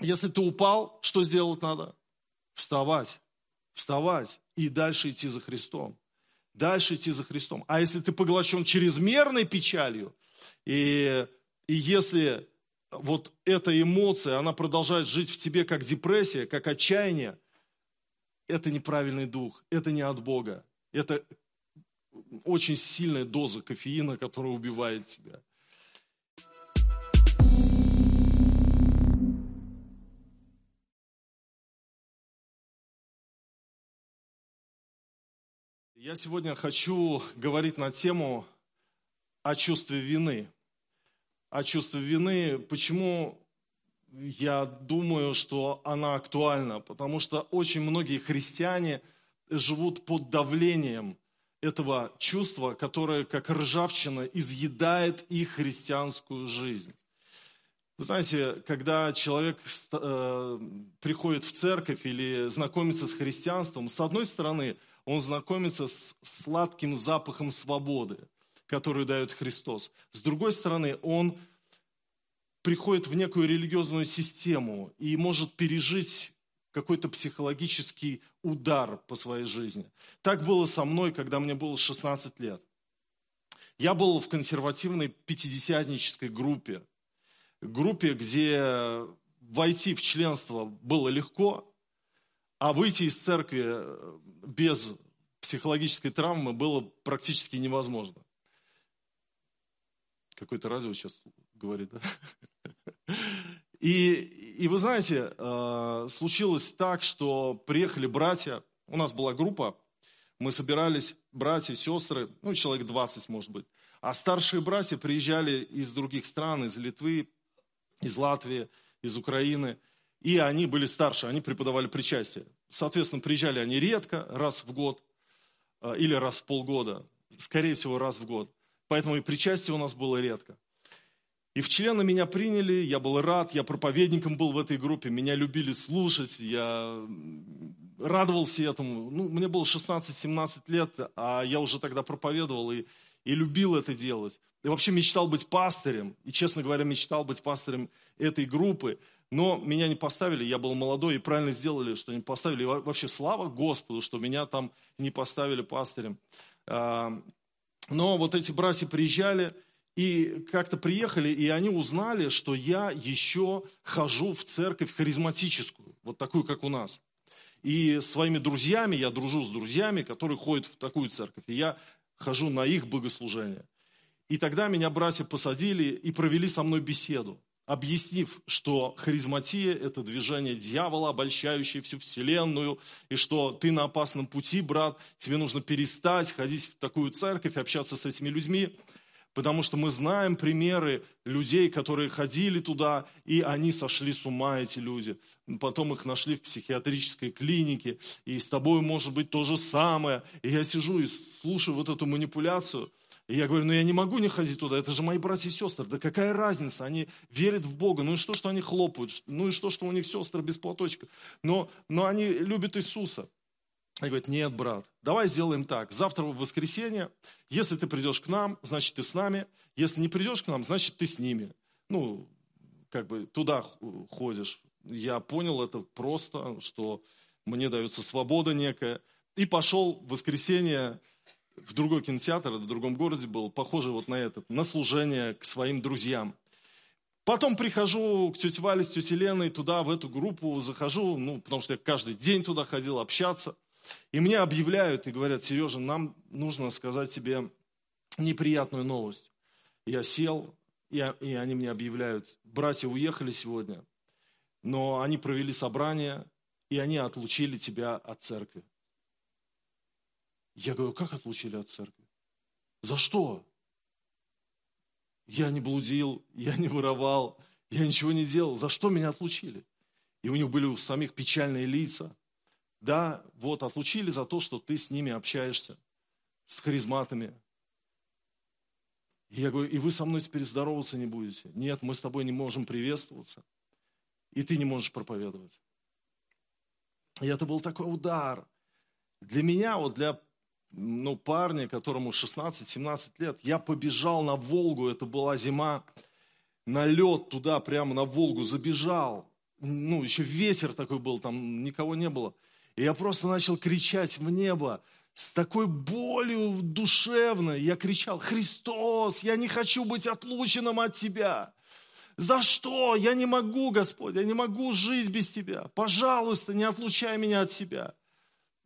Если ты упал, что сделать надо? Вставать, вставать и дальше идти за Христом. Дальше идти за Христом. А если ты поглощен чрезмерной печалью, и, и если вот эта эмоция, она продолжает жить в тебе как депрессия, как отчаяние, это неправильный дух, это не от Бога. Это очень сильная доза кофеина, которая убивает тебя. Я сегодня хочу говорить на тему о чувстве вины. О чувстве вины. Почему я думаю, что она актуальна? Потому что очень многие христиане живут под давлением этого чувства, которое, как ржавчина, изъедает их христианскую жизнь. Вы знаете, когда человек э, приходит в церковь или знакомится с христианством, с одной стороны, он знакомится с сладким запахом свободы, которую дает Христос. С другой стороны, он приходит в некую религиозную систему и может пережить какой-то психологический удар по своей жизни. Так было со мной, когда мне было 16 лет. Я был в консервативной пятидесятнической группе, группе, где войти в членство было легко, а выйти из церкви без психологической травмы было практически невозможно. Какое-то радио сейчас говорит, да? И, и вы знаете, э, случилось так, что приехали братья, у нас была группа, мы собирались, братья, сестры, ну, человек 20, может быть. А старшие братья приезжали из других стран, из Литвы, из Латвии, из Украины. И они были старше, они преподавали причастие. Соответственно, приезжали они редко, раз в год э, или раз в полгода. Скорее всего, раз в год. Поэтому и причастие у нас было редко. И в члены меня приняли, я был рад, я проповедником был в этой группе, меня любили слушать, я радовался этому. Ну, мне было 16-17 лет, а я уже тогда проповедовал и, и любил это делать. И вообще мечтал быть пастырем, и, честно говоря, мечтал быть пастырем этой группы. Но меня не поставили, я был молодой, и правильно сделали, что не поставили. И вообще слава Господу, что меня там не поставили пастырем. А, но вот эти братья приезжали, и как-то приехали, и они узнали, что я еще хожу в церковь харизматическую, вот такую, как у нас. И своими друзьями, я дружу с друзьями, которые ходят в такую церковь, и я хожу на их богослужение. И тогда меня братья посадили и провели со мной беседу, объяснив, что харизматия – это движение дьявола, обольщающее всю вселенную, и что ты на опасном пути, брат, тебе нужно перестать ходить в такую церковь, общаться с этими людьми – Потому что мы знаем примеры людей, которые ходили туда, и они сошли с ума, эти люди. Потом их нашли в психиатрической клинике, и с тобой может быть то же самое. И я сижу и слушаю вот эту манипуляцию, и я говорю, ну я не могу не ходить туда, это же мои братья и сестры. Да какая разница, они верят в Бога. Ну и что, что они хлопают? Ну и что, что у них сестры без платочка? Но, но они любят Иисуса. И говорит, нет, брат, давай сделаем так. Завтра в воскресенье, если ты придешь к нам, значит, ты с нами. Если не придешь к нам, значит, ты с ними. Ну, как бы туда ходишь. Я понял это просто, что мне дается свобода некая. И пошел в воскресенье в другой кинотеатр, в другом городе был, похоже вот на этот, на служение к своим друзьям. Потом прихожу к тете Вале с тетей Леной туда, в эту группу, захожу, ну, потому что я каждый день туда ходил общаться – и мне объявляют и говорят, Сережа, нам нужно сказать тебе неприятную новость. Я сел, и, и они мне объявляют, братья уехали сегодня, но они провели собрание, и они отлучили тебя от церкви. Я говорю, как отлучили от церкви? За что? Я не блудил, я не воровал, я ничего не делал. За что меня отлучили? И у них были у самих печальные лица. Да, вот отлучили за то, что ты с ними общаешься, с харизматами. И я говорю, и вы со мной теперь здороваться не будете. Нет, мы с тобой не можем приветствоваться. И ты не можешь проповедовать. И это был такой удар. Для меня, вот для ну, парня, которому 16-17 лет, я побежал на Волгу, это была зима, на лед туда, прямо на Волгу забежал. ну, еще ветер такой был, там никого не было. И я просто начал кричать в небо с такой болью душевной. Я кричал, Христос, я не хочу быть отлученным от Тебя. За что? Я не могу, Господь, я не могу жить без Тебя. Пожалуйста, не отлучай меня от Себя.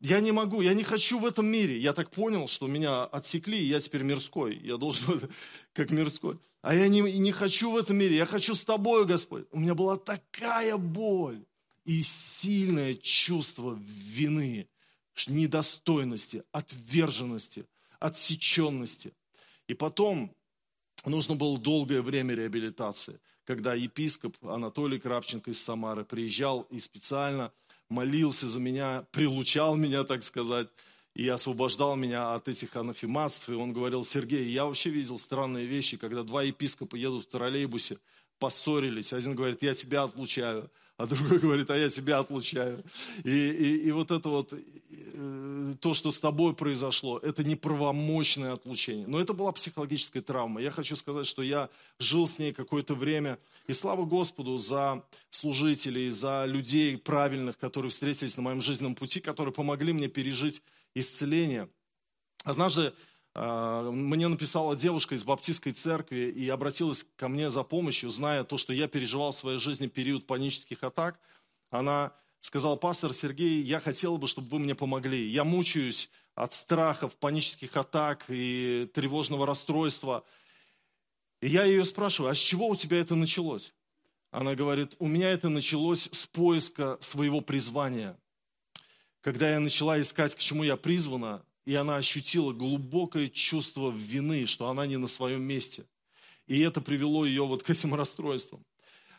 Я не могу, я не хочу в этом мире. Я так понял, что меня отсекли, и я теперь мирской. Я должен как мирской. А я не, не хочу в этом мире, я хочу с тобой, Господь. У меня была такая боль и сильное чувство вины, недостойности, отверженности, отсеченности. И потом нужно было долгое время реабилитации, когда епископ Анатолий Кравченко из Самары приезжал и специально молился за меня, прилучал меня, так сказать, и освобождал меня от этих анафематств. И он говорил, Сергей, я вообще видел странные вещи, когда два епископа едут в троллейбусе, поссорились. Один говорит, я тебя отлучаю, а другой говорит, а я тебя отлучаю. И, и, и вот это вот, э, то, что с тобой произошло, это неправомочное отлучение. Но это была психологическая травма. Я хочу сказать, что я жил с ней какое-то время. И слава Господу за служителей, за людей правильных, которые встретились на моем жизненном пути, которые помогли мне пережить исцеление. Однажды мне написала девушка из баптистской церкви и обратилась ко мне за помощью, зная то, что я переживал в своей жизни период панических атак. Она сказала, пастор Сергей, я хотела бы, чтобы вы мне помогли. Я мучаюсь от страхов, панических атак и тревожного расстройства. И я ее спрашиваю, а с чего у тебя это началось? Она говорит, у меня это началось с поиска своего призвания. Когда я начала искать, к чему я призвана, и она ощутила глубокое чувство вины, что она не на своем месте. И это привело ее вот к этим расстройствам.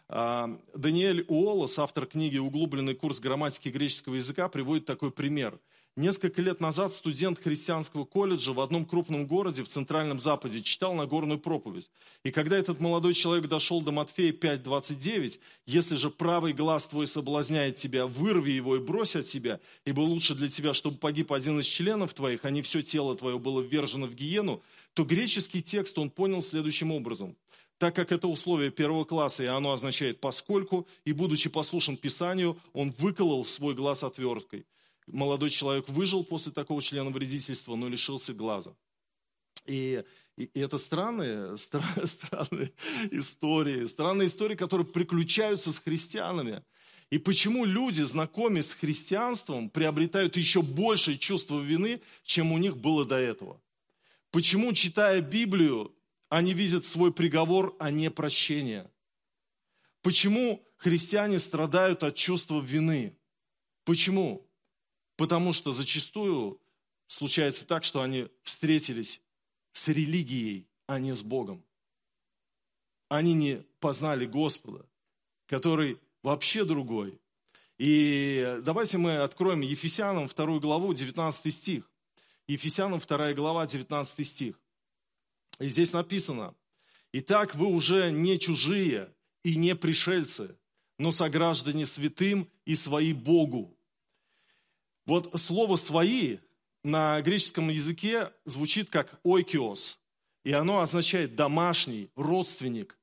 А, Даниэль Уоллес, автор книги «Углубленный курс грамматики греческого языка», приводит такой пример. Несколько лет назад студент христианского колледжа в одном крупном городе в Центральном Западе читал Нагорную проповедь. И когда этот молодой человек дошел до Матфея 5.29, «Если же правый глаз твой соблазняет тебя, вырви его и брось от себя, ибо лучше для тебя, чтобы погиб один из членов твоих, а не все тело твое было ввержено в гиену», то греческий текст он понял следующим образом. Так как это условие первого класса, и оно означает «поскольку», и будучи послушен Писанию, он выколол свой глаз отверткой молодой человек выжил после такого члена вредительства, но лишился глаза. И, и, и это странные, стра, странные истории, странные истории, которые приключаются с христианами. И почему люди, знакомые с христианством, приобретают еще большее чувство вины, чем у них было до этого? Почему, читая Библию, они видят свой приговор, а не прощение? Почему христиане страдают от чувства вины? Почему? Потому что зачастую случается так, что они встретились с религией, а не с Богом. Они не познали Господа, который вообще другой. И давайте мы откроем Ефесянам 2 главу, 19 стих. Ефесянам 2 глава, 19 стих. И здесь написано, «Итак, вы уже не чужие и не пришельцы, но сограждане святым и свои Богу, вот слово «свои» на греческом языке звучит как «ойкиос», и оно означает «домашний», «родственник».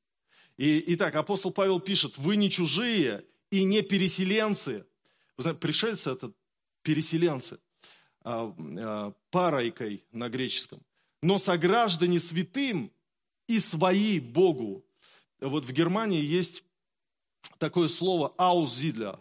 И, итак, апостол Павел пишет, «Вы не чужие и не переселенцы». Вы знаете, пришельцы – это переселенцы, а, а, парайкой на греческом. «Но сограждане святым и свои Богу». Вот в Германии есть такое слово «аузидля»,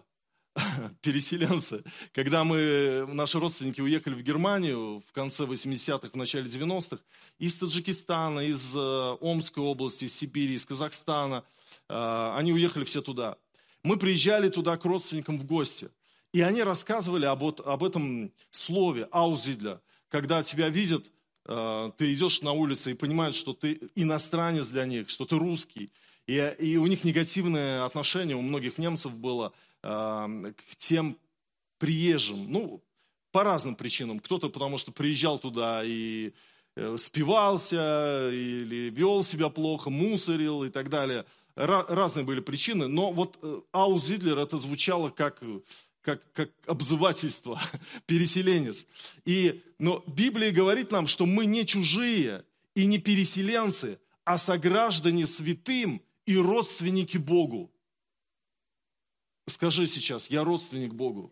переселенцы. Когда мы, наши родственники уехали в Германию в конце 80-х, в начале 90-х, из Таджикистана, из э, Омской области, из Сибири, из Казахстана, э, они уехали все туда. Мы приезжали туда к родственникам в гости. И они рассказывали об, об этом слове «аузидля», когда тебя видят, э, ты идешь на улице и понимают, что ты иностранец для них, что ты русский. И, и у них негативное отношение, у многих немцев было – к тем приезжим. Ну, по разным причинам. Кто-то потому что приезжал туда и э, спивался, или вел себя плохо, мусорил и так далее. Разные были причины, но вот э, Ау Зидлер это звучало как, как, как обзывательство, переселенец. И, но Библия говорит нам, что мы не чужие и не переселенцы, а сограждане святым и родственники Богу. Скажи сейчас, я родственник Богу.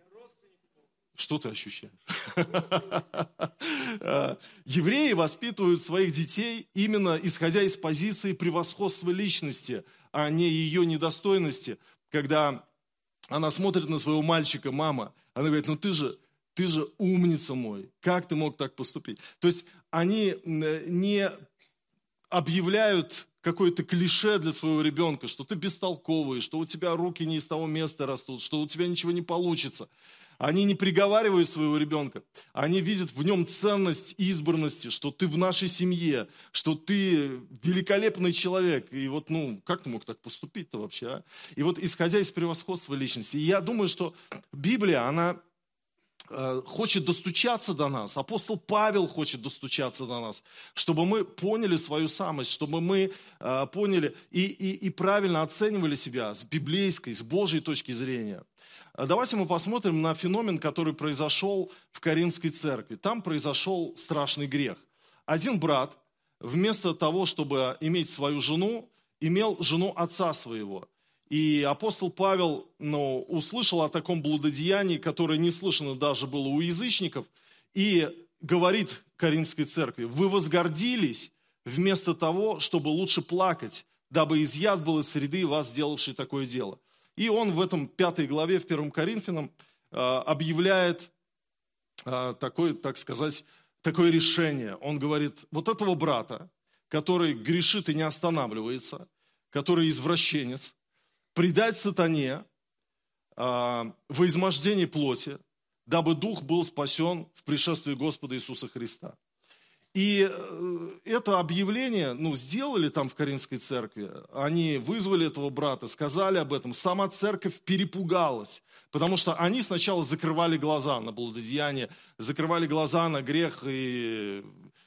Что ты ощущаешь? Евреи воспитывают своих детей именно исходя из позиции превосходства личности, а не ее недостойности. Когда она смотрит на своего мальчика, мама, она говорит, ну ты же, ты же умница мой, как ты мог так поступить? То есть они не объявляют какое-то клише для своего ребенка, что ты бестолковый, что у тебя руки не из того места растут, что у тебя ничего не получится. Они не приговаривают своего ребенка, они видят в нем ценность избранности, что ты в нашей семье, что ты великолепный человек. И вот, ну, как ты мог так поступить-то вообще, а? И вот исходя из превосходства личности, я думаю, что Библия, она хочет достучаться до нас, апостол Павел хочет достучаться до нас, чтобы мы поняли свою самость, чтобы мы э, поняли и, и, и правильно оценивали себя с библейской, с Божьей точки зрения. Э, давайте мы посмотрим на феномен, который произошел в Каримской церкви. Там произошел страшный грех. Один брат, вместо того, чтобы иметь свою жену, имел жену отца своего – и апостол Павел ну, услышал о таком блудодеянии, которое не слышано даже было у язычников, и говорит Каримской церкви, вы возгордились вместо того, чтобы лучше плакать, дабы изъят был из среды вас, сделавший такое дело. И он в этом пятой главе, в первом Коринфянам, а, объявляет а, такое, так сказать, такое решение. Он говорит, вот этого брата, который грешит и не останавливается, который извращенец, предать сатане а, во измождении плоти, дабы дух был спасен в пришествии Господа Иисуса Христа. И э, это объявление, ну, сделали там в Каримской церкви, они вызвали этого брата, сказали об этом, сама церковь перепугалась, потому что они сначала закрывали глаза на блудодеяние, закрывали глаза на грех и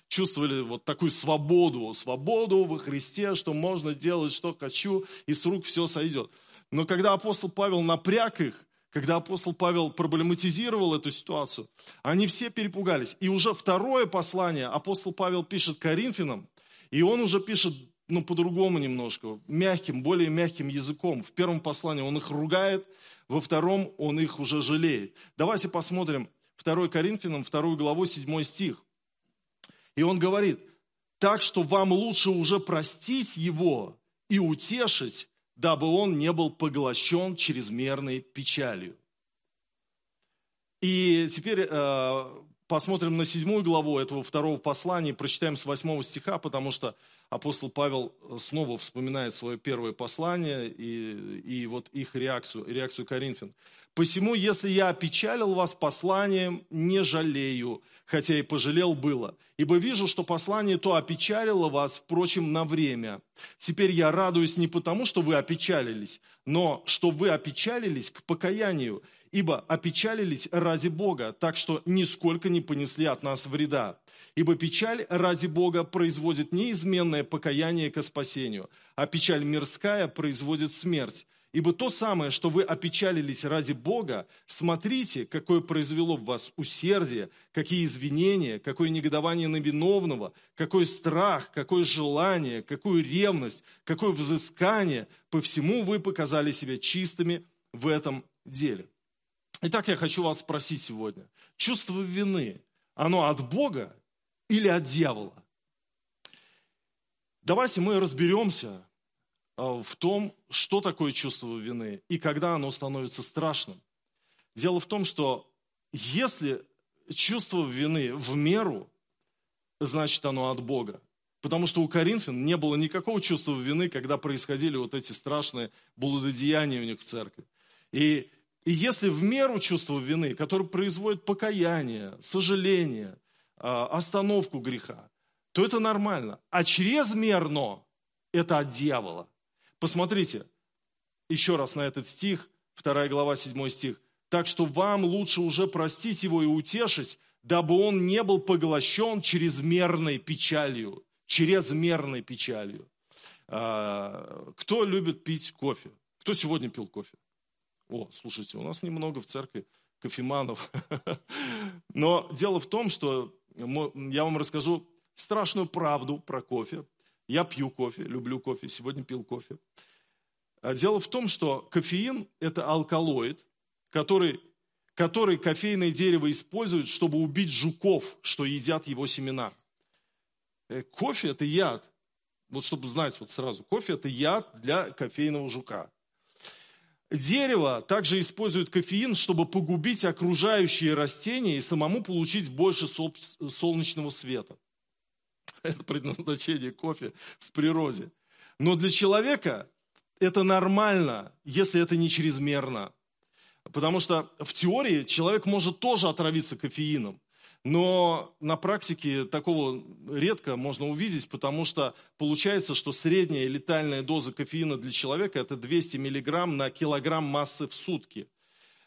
чувствовали вот такую свободу, свободу во Христе, что можно делать, что хочу, и с рук все сойдет. Но когда апостол Павел напряг их, когда апостол Павел проблематизировал эту ситуацию, они все перепугались. И уже второе послание апостол Павел пишет Коринфянам, и он уже пишет ну, по-другому немножко, мягким, более мягким языком. В первом послании он их ругает, во втором он их уже жалеет. Давайте посмотрим 2 Коринфянам, 2 главу, 7 стих. И он говорит, так что вам лучше уже простить его и утешить, дабы он не был поглощен чрезмерной печалью. И теперь э, посмотрим на седьмую главу этого второго послания, прочитаем с восьмого стиха, потому что апостол Павел снова вспоминает свое первое послание и, и вот их реакцию, реакцию Коринфян. «Посему, если я опечалил вас посланием, не жалею, хотя и пожалел было. Ибо вижу, что послание то опечалило вас, впрочем, на время. Теперь я радуюсь не потому, что вы опечалились, но что вы опечалились к покаянию, ибо опечалились ради Бога, так что нисколько не понесли от нас вреда. Ибо печаль ради Бога производит неизменное покаяние ко спасению, а печаль мирская производит смерть. Ибо то самое, что вы опечалились ради Бога, смотрите, какое произвело в вас усердие, какие извинения, какое негодование на виновного, какой страх, какое желание, какую ревность, какое взыскание. По всему вы показали себя чистыми в этом деле. Итак, я хочу вас спросить сегодня. Чувство вины, оно от Бога или от дьявола? Давайте мы разберемся, в том, что такое чувство вины и когда оно становится страшным. Дело в том, что если чувство вины в меру, значит оно от Бога. Потому что у Коринфян не было никакого чувства вины, когда происходили вот эти страшные блудодеяния у них в церкви. И, и если в меру чувства вины, которое производит покаяние, сожаление, а, остановку греха, то это нормально. А чрезмерно это от дьявола. Посмотрите еще раз на этот стих, 2 глава, 7 стих. «Так что вам лучше уже простить его и утешить, дабы он не был поглощен чрезмерной печалью». Чрезмерной печалью. А, кто любит пить кофе? Кто сегодня пил кофе? О, слушайте, у нас немного в церкви кофеманов. Но дело в том, что я вам расскажу страшную правду про кофе. Я пью кофе, люблю кофе, сегодня пил кофе. А дело в том, что кофеин – это алкалоид, который, который кофейное дерево использует, чтобы убить жуков, что едят его семена. Э, кофе – это яд. Вот чтобы знать вот сразу, кофе – это яд для кофейного жука. Дерево также использует кофеин, чтобы погубить окружающие растения и самому получить больше солнечного света. Предназначение кофе в природе. Но для человека это нормально, если это не чрезмерно. Потому что в теории человек может тоже отравиться кофеином. Но на практике такого редко можно увидеть, потому что получается, что средняя летальная доза кофеина для человека это 200 миллиграмм на килограмм массы в сутки.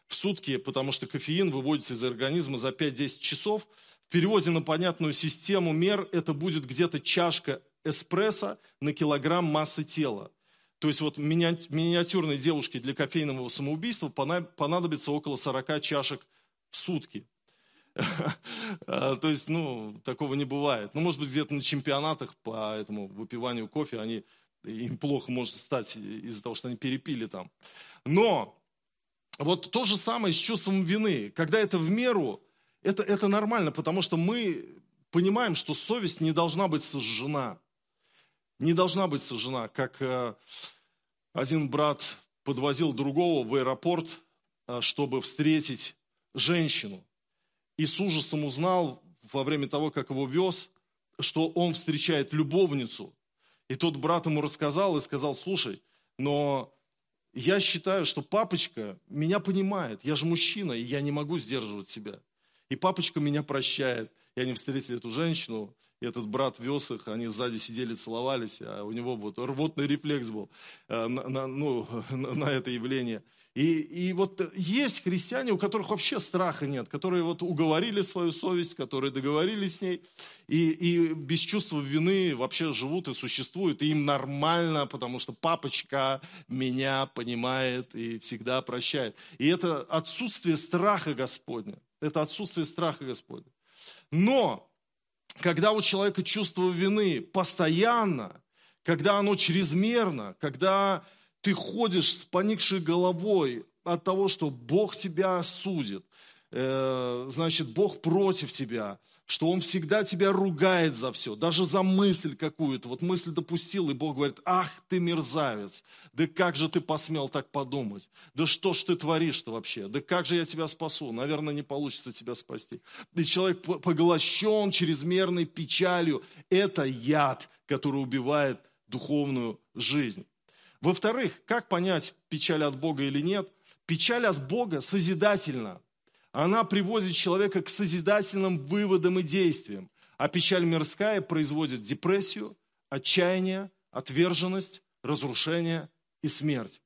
В сутки, потому что кофеин выводится из организма за 5-10 часов. В переводе на понятную систему мер это будет где-то чашка эспрессо на килограмм массы тела. То есть вот миниатюрной девушке для кофейного самоубийства понадобится около 40 чашек в сутки. А, то есть, ну, такого не бывает. Ну, может быть, где-то на чемпионатах по этому выпиванию кофе они, им плохо может стать из-за того, что они перепили там. Но вот то же самое с чувством вины. Когда это в меру, это, это нормально, потому что мы понимаем, что совесть не должна быть сожжена. Не должна быть сожжена, как э, один брат подвозил другого в аэропорт, э, чтобы встретить женщину и с ужасом узнал во время того, как его вез, что он встречает любовницу. И тот брат ему рассказал и сказал, слушай, но я считаю, что папочка меня понимает, я же мужчина, и я не могу сдерживать себя. И папочка меня прощает. И они встретили эту женщину, и этот брат вез их, они сзади сидели, целовались, а у него вот рвотный рефлекс был э, на, на, ну, на, это явление. И, и вот есть христиане, у которых вообще страха нет, которые вот уговорили свою совесть, которые договорились с ней, и, и без чувства вины вообще живут и существуют, и им нормально, потому что папочка меня понимает и всегда прощает. И это отсутствие страха Господня, это отсутствие страха Господня. Но, когда у человека чувство вины постоянно, когда оно чрезмерно, когда ты ходишь с поникшей головой от того, что Бог тебя осудит, э, значит, Бог против тебя, что Он всегда тебя ругает за все, даже за мысль какую-то. Вот мысль допустил, и Бог говорит, ах ты мерзавец, да как же ты посмел так подумать? Да что ж ты творишь-то вообще? Да как же я тебя спасу? Наверное, не получится тебя спасти. И человек поглощен чрезмерной печалью. Это яд, который убивает духовную жизнь. Во-вторых, как понять, печаль от Бога или нет? Печаль от Бога созидательна. Она приводит человека к созидательным выводам и действиям. А печаль мирская производит депрессию, отчаяние, отверженность, разрушение и смерть.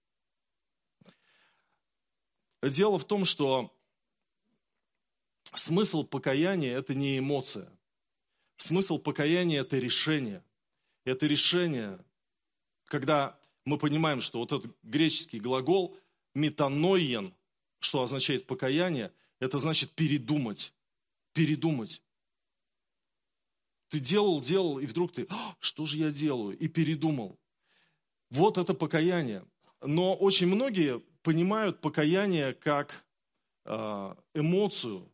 Дело в том, что смысл покаяния – это не эмоция. Смысл покаяния – это решение. Это решение, когда мы понимаем, что вот этот греческий глагол метаноен, что означает покаяние, это значит передумать. Передумать. Ты делал, делал, и вдруг ты, «А, что же я делаю? И передумал. Вот это покаяние. Но очень многие понимают покаяние как а, эмоцию,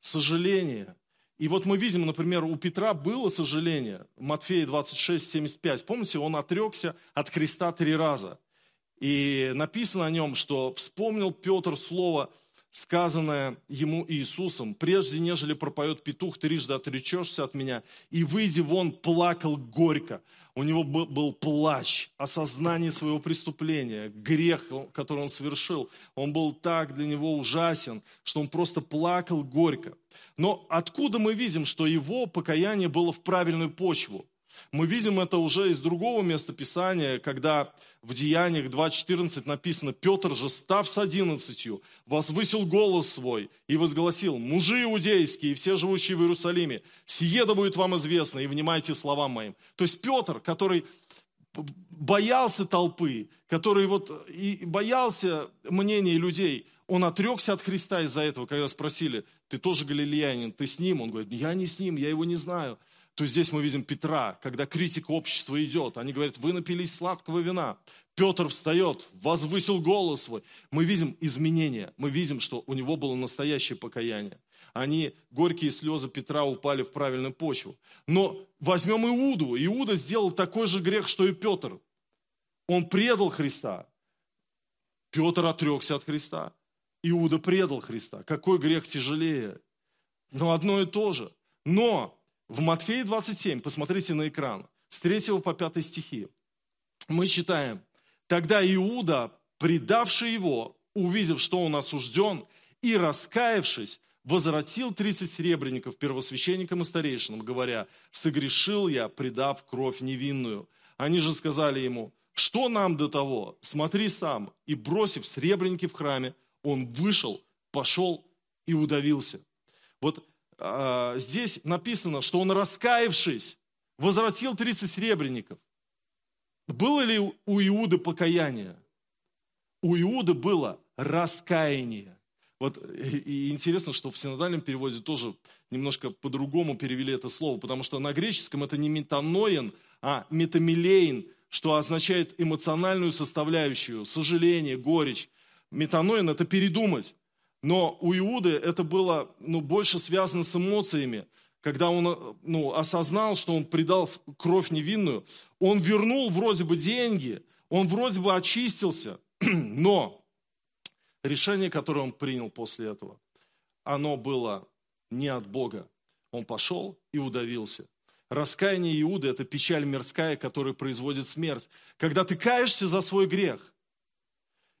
сожаление, и вот мы видим, например, у Петра было сожаление, Матфея 26, 75. Помните, он отрекся от Христа три раза. И написано о нем, что вспомнил Петр слово, сказанное ему Иисусом, прежде нежели пропоет петух, трижды отречешься от меня. И выйди вон, плакал горько. У него был плач, осознание своего преступления, грех, который он совершил. Он был так для него ужасен, что он просто плакал горько. Но откуда мы видим, что его покаяние было в правильную почву? Мы видим это уже из другого места Писания, когда в Деяниях 2.14 написано, «Петр же, став с одиннадцатью, возвысил голос свой и возгласил, мужи иудейские и все живущие в Иерусалиме, сие да будет вам известно, и внимайте словам моим». То есть Петр, который боялся толпы, который вот и боялся мнения людей, он отрекся от Христа из-за этого, когда спросили, ты тоже галилеянин, ты с ним? Он говорит, я не с ним, я его не знаю. То здесь мы видим Петра, когда критика общества идет. Они говорят, вы напились сладкого вина. Петр встает, возвысил голос свой. Мы видим изменения, мы видим, что у него было настоящее покаяние. Они, горькие слезы Петра упали в правильную почву. Но возьмем Иуду. Иуда сделал такой же грех, что и Петр. Он предал Христа. Петр отрекся от Христа. Иуда предал Христа. Какой грех тяжелее? Но одно и то же. Но в Матфея 27, посмотрите на экран, с 3 по 5 стихи, мы читаем, Тогда Иуда, предавший его, увидев, что он осужден, и раскаявшись, возвратил 30 серебряников первосвященникам и старейшинам, говоря, «Согрешил я, предав кровь невинную». Они же сказали ему, «Что нам до того? Смотри сам». И, бросив сребреники в храме, он вышел, пошел и удавился. Вот а, здесь написано, что он, раскаявшись, возвратил 30 серебряников – было ли у Иуды покаяние? У Иуды было раскаяние. Вот и интересно, что в синодальном переводе тоже немножко по-другому перевели это слово, потому что на греческом это не метаноен, а метамилейн, что означает эмоциональную составляющую, сожаление, горечь. Метаноин – это передумать. Но у Иуды это было ну, больше связано с эмоциями когда он ну, осознал, что он предал кровь невинную, он вернул вроде бы деньги, он вроде бы очистился, но решение, которое он принял после этого, оно было не от Бога. Он пошел и удавился. Раскаяние Иуды – это печаль мирская, которая производит смерть. Когда ты каешься за свой грех,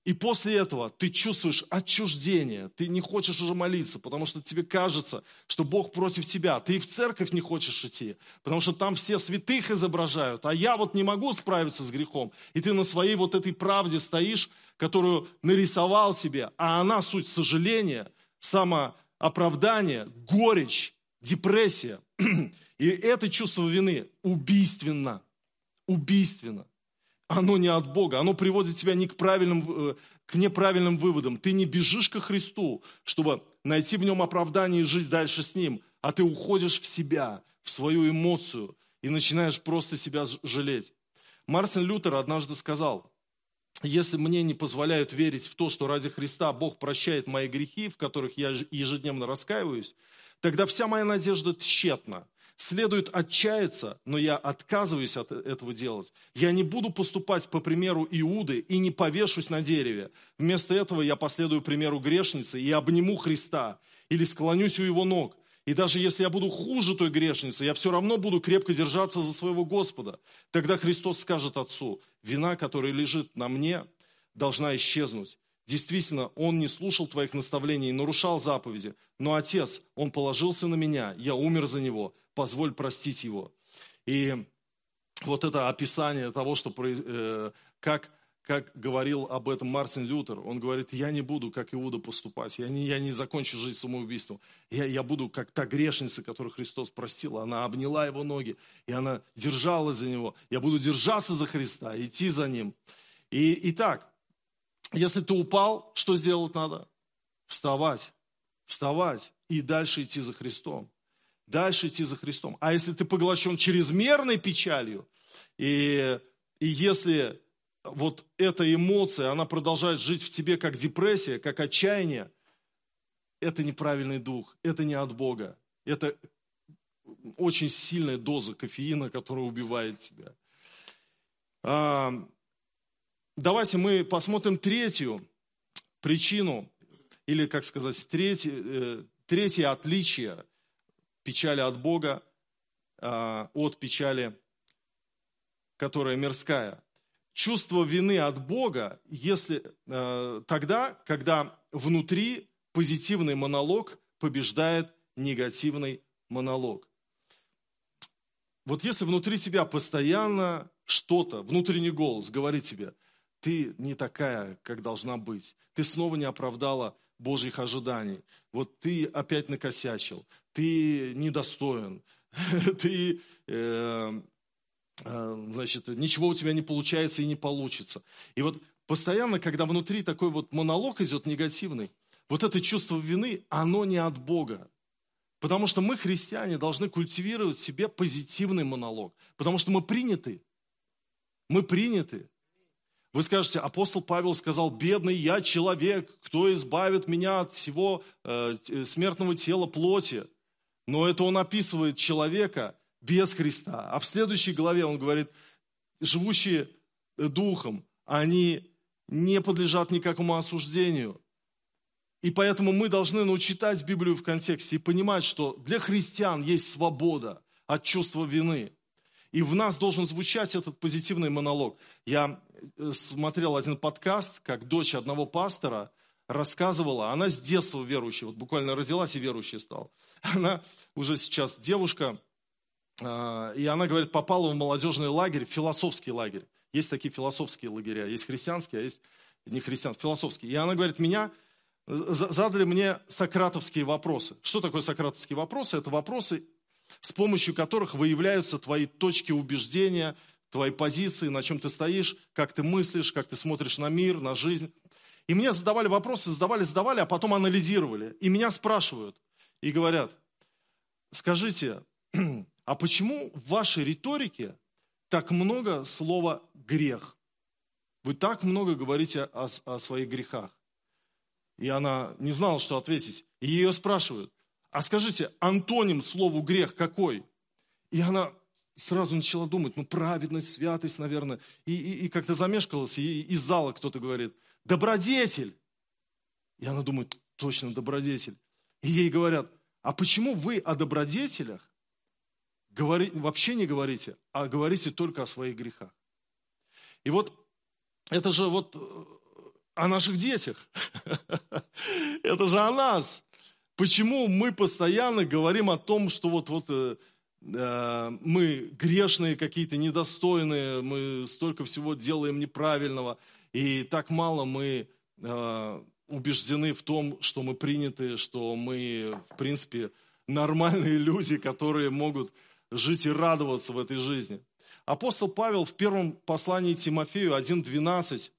и после этого ты чувствуешь отчуждение, ты не хочешь уже молиться, потому что тебе кажется, что Бог против тебя. Ты и в церковь не хочешь идти, потому что там все святых изображают, а я вот не могу справиться с грехом. И ты на своей вот этой правде стоишь, которую нарисовал себе, а она суть сожаления, самооправдание, горечь, депрессия. И это чувство вины убийственно, убийственно оно не от Бога, оно приводит тебя не к, правильным, э, к неправильным выводам. Ты не бежишь ко Христу, чтобы найти в нем оправдание и жить дальше с ним, а ты уходишь в себя, в свою эмоцию и начинаешь просто себя жалеть. Мартин Лютер однажды сказал, если мне не позволяют верить в то, что ради Христа Бог прощает мои грехи, в которых я ежедневно раскаиваюсь, тогда вся моя надежда тщетна следует отчаяться, но я отказываюсь от этого делать. Я не буду поступать по примеру Иуды и не повешусь на дереве. Вместо этого я последую примеру грешницы и обниму Христа или склонюсь у его ног. И даже если я буду хуже той грешницы, я все равно буду крепко держаться за своего Господа. Тогда Христос скажет Отцу, вина, которая лежит на мне, должна исчезнуть. Действительно, он не слушал твоих наставлений, нарушал заповеди. Но Отец, он положился на меня, я умер за него позволь простить его. И вот это описание того, что, э, как, как говорил об этом Мартин Лютер, он говорит, я не буду, как Иуда, поступать, я не, я не закончу жизнь самоубийством, я, я буду, как та грешница, которую Христос простил, она обняла его ноги, и она держалась за него, я буду держаться за Христа, идти за ним. И, и так, если ты упал, что сделать надо? Вставать, вставать и дальше идти за Христом дальше идти за Христом. А если ты поглощен чрезмерной печалью, и, и если вот эта эмоция, она продолжает жить в тебе как депрессия, как отчаяние, это неправильный дух, это не от Бога. Это очень сильная доза кофеина, которая убивает тебя. А, давайте мы посмотрим третью причину, или, как сказать, третье, э, третье отличие печали от Бога, а, от печали, которая мирская. Чувство вины от Бога, если а, тогда, когда внутри позитивный монолог побеждает негативный монолог. Вот если внутри тебя постоянно что-то, внутренний голос говорит тебе, ты не такая, как должна быть, ты снова не оправдала Божьих ожиданий. Вот ты опять накосячил, ты недостоин, ты, э, э, значит, ничего у тебя не получается и не получится. И вот постоянно, когда внутри такой вот монолог идет негативный, вот это чувство вины, оно не от Бога. Потому что мы, христиане, должны культивировать в себе позитивный монолог. Потому что мы приняты. Мы приняты. Вы скажете, апостол Павел сказал, бедный я человек, кто избавит меня от всего э, смертного тела плоти. Но это он описывает человека без Христа. А в следующей главе он говорит, живущие духом, они не подлежат никакому осуждению. И поэтому мы должны научитать Библию в контексте и понимать, что для христиан есть свобода от чувства вины. И в нас должен звучать этот позитивный монолог. Я э, смотрел один подкаст, как дочь одного пастора рассказывала, она с детства верующая, вот буквально родилась и верующей стала. Она уже сейчас девушка, а, и она говорит, попала в молодежный лагерь, философский лагерь. Есть такие философские лагеря, есть христианские, а есть не христианские, философские. И она говорит, меня задали мне сократовские вопросы. Что такое сократовские вопросы? Это вопросы, с помощью которых выявляются твои точки убеждения, твои позиции, на чем ты стоишь, как ты мыслишь, как ты смотришь на мир, на жизнь. И мне задавали вопросы, задавали, задавали, а потом анализировали. И меня спрашивают и говорят, скажите, а почему в вашей риторике так много слова «грех»? Вы так много говорите о, о своих грехах. И она не знала, что ответить. И ее спрашивают, а скажите, антоним слову грех какой? И она сразу начала думать, ну праведность, святость, наверное. И, и, и как-то замешкалась, и из зала кто-то говорит, добродетель. И она думает, точно, добродетель. И ей говорят, а почему вы о добродетелях говори, вообще не говорите, а говорите только о своих грехах? И вот это же вот о наших детях. Это же о нас. Почему мы постоянно говорим о том, что вот, вот э, э, мы грешные какие-то, недостойные, мы столько всего делаем неправильного, и так мало мы э, убеждены в том, что мы приняты, что мы, в принципе, нормальные люди, которые могут жить и радоваться в этой жизни. Апостол Павел в первом послании Тимофею 1.12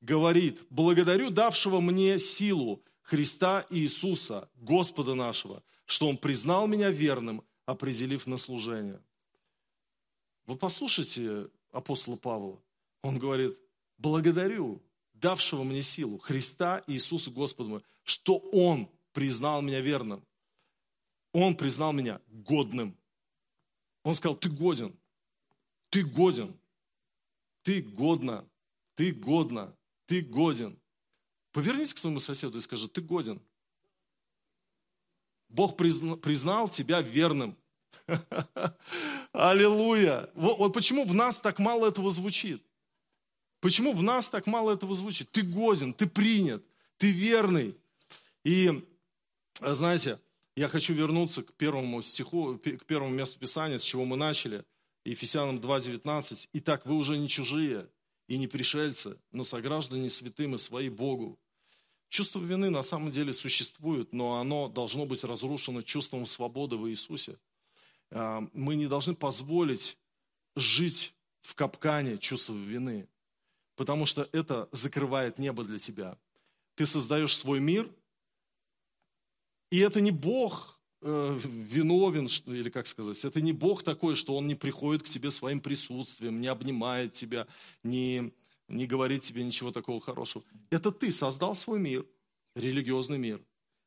говорит, благодарю давшего мне силу Христа Иисуса, Господа нашего, что Он признал меня верным, определив на служение. Вот послушайте апостола Павла. Он говорит, благодарю давшего мне силу Христа Иисуса Господа что Он признал меня верным. Он признал меня годным. Он сказал, ты годен, ты годен, ты годна, ты годна ты годен. Повернись к своему соседу и скажи, ты годен. Бог признал тебя верным. Аллилуйя. Вот, вот почему в нас так мало этого звучит. Почему в нас так мало этого звучит? Ты годен, ты принят, ты верный. И, знаете, я хочу вернуться к первому стиху, к первому месту Писания, с чего мы начали. Ефесянам 2.19. Итак, вы уже не чужие, и не пришельцы, но сограждане святым и свои Богу. Чувство вины на самом деле существует, но оно должно быть разрушено чувством свободы в Иисусе. А, мы не должны позволить жить в капкане чувства вины, потому что это закрывает небо для тебя. Ты создаешь свой мир, и это не Бог Э, виновен, или как сказать, это не Бог такой, что Он не приходит к тебе своим присутствием, не обнимает тебя, не, не говорит тебе ничего такого хорошего. Это ты создал свой мир, религиозный мир,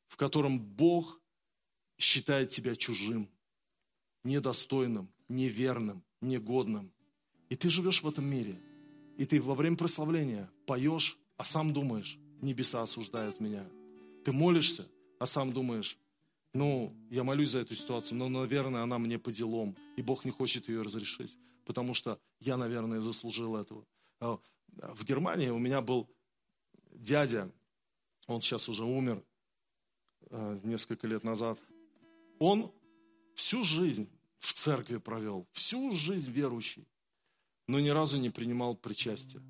в котором Бог считает тебя чужим, недостойным, неверным, негодным. И ты живешь в этом мире. И ты во время прославления поешь, а сам думаешь, небеса осуждают меня. Ты молишься, а сам думаешь, ну, я молюсь за эту ситуацию, но, наверное, она мне по делам, и Бог не хочет ее разрешить, потому что я, наверное, заслужил этого. В Германии у меня был дядя, он сейчас уже умер, а, несколько лет назад. Он всю жизнь в церкви провел, всю жизнь верующий, но ни разу не принимал причастие.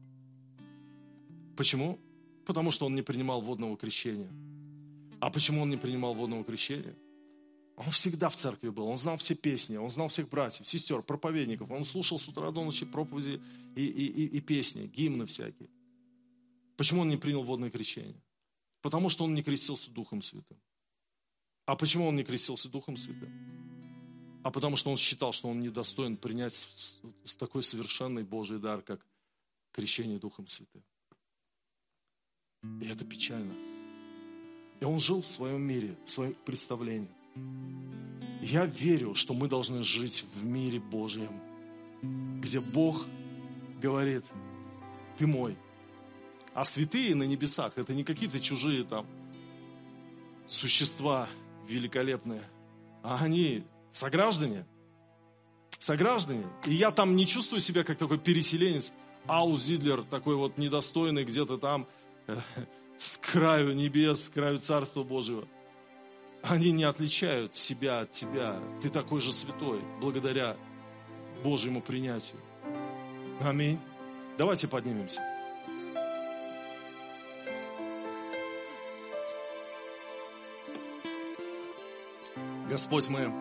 Почему? Потому что он не принимал водного крещения. А почему он не принимал водного крещения? Он всегда в церкви был, он знал все песни, он знал всех братьев, сестер, проповедников, он слушал с утра до ночи проповеди и, и, и, и песни, гимны всякие. Почему он не принял водное крещение? Потому что он не крестился Духом Святым. А почему он не крестился Духом Святым? А потому что он считал, что он недостоин принять с, с такой совершенный Божий дар, как крещение Духом Святым. И это печально. И он жил в своем мире, в своем представлении. Я верю, что мы должны жить в мире Божьем, где Бог говорит, ты мой. А святые на небесах, это не какие-то чужие там существа великолепные, а они сограждане. Сограждане. И я там не чувствую себя как такой переселенец, Ау Зидлер, такой вот недостойный где-то там, э, с краю небес, с краю Царства Божьего. Они не отличают себя от тебя. Ты такой же святой, благодаря Божьему принятию. Аминь. Давайте поднимемся. Господь, мы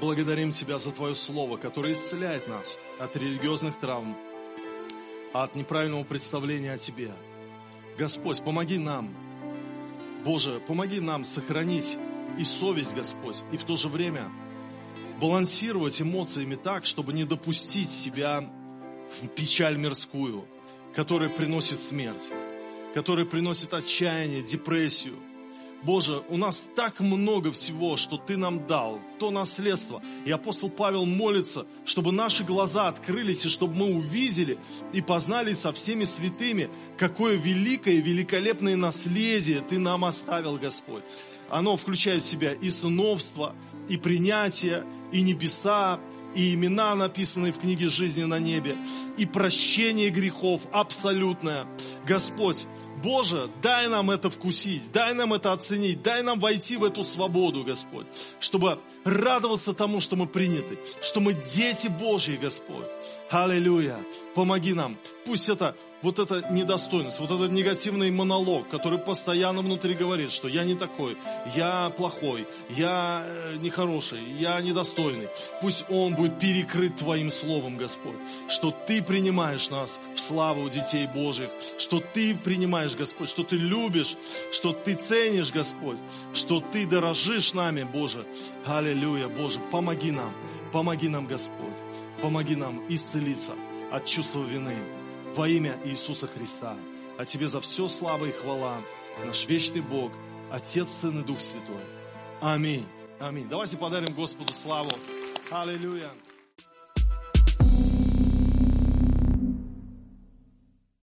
благодарим Тебя за Твое Слово, которое исцеляет нас от религиозных травм, от неправильного представления о Тебе. Господь, помоги нам, Боже, помоги нам сохранить и совесть, Господь, и в то же время балансировать эмоциями так, чтобы не допустить себя в печаль мирскую, которая приносит смерть, которая приносит отчаяние, депрессию – Боже, у нас так много всего, что Ты нам дал, то наследство. И апостол Павел молится, чтобы наши глаза открылись, и чтобы мы увидели и познали со всеми святыми, какое великое и великолепное наследие Ты нам оставил, Господь. Оно включает в себя и сыновство, и принятие, и небеса, и имена, написанные в книге жизни на небе, и прощение грехов абсолютное. Господь, Боже, дай нам это вкусить, дай нам это оценить, дай нам войти в эту свободу, Господь, чтобы радоваться тому, что мы приняты, что мы дети Божьи, Господь. Аллилуйя. Помоги нам. Пусть это вот эта недостойность, вот этот негативный монолог, который постоянно внутри говорит, что я не такой, я плохой, я э, нехороший, я недостойный. Пусть он будет перекрыт Твоим Словом, Господь, что Ты принимаешь нас в славу детей Божьих, что Ты принимаешь, Господь, что Ты любишь, что Ты ценишь, Господь, что Ты дорожишь нами, Боже. Аллилуйя, Боже, помоги нам, помоги нам, Господь, помоги нам исцелиться от чувства вины, во имя Иисуса Христа. А Тебе за все слава и хвала, наш вечный Бог, Отец, Сын и Дух Святой. Аминь. Аминь. Давайте подарим Господу славу. Аллилуйя.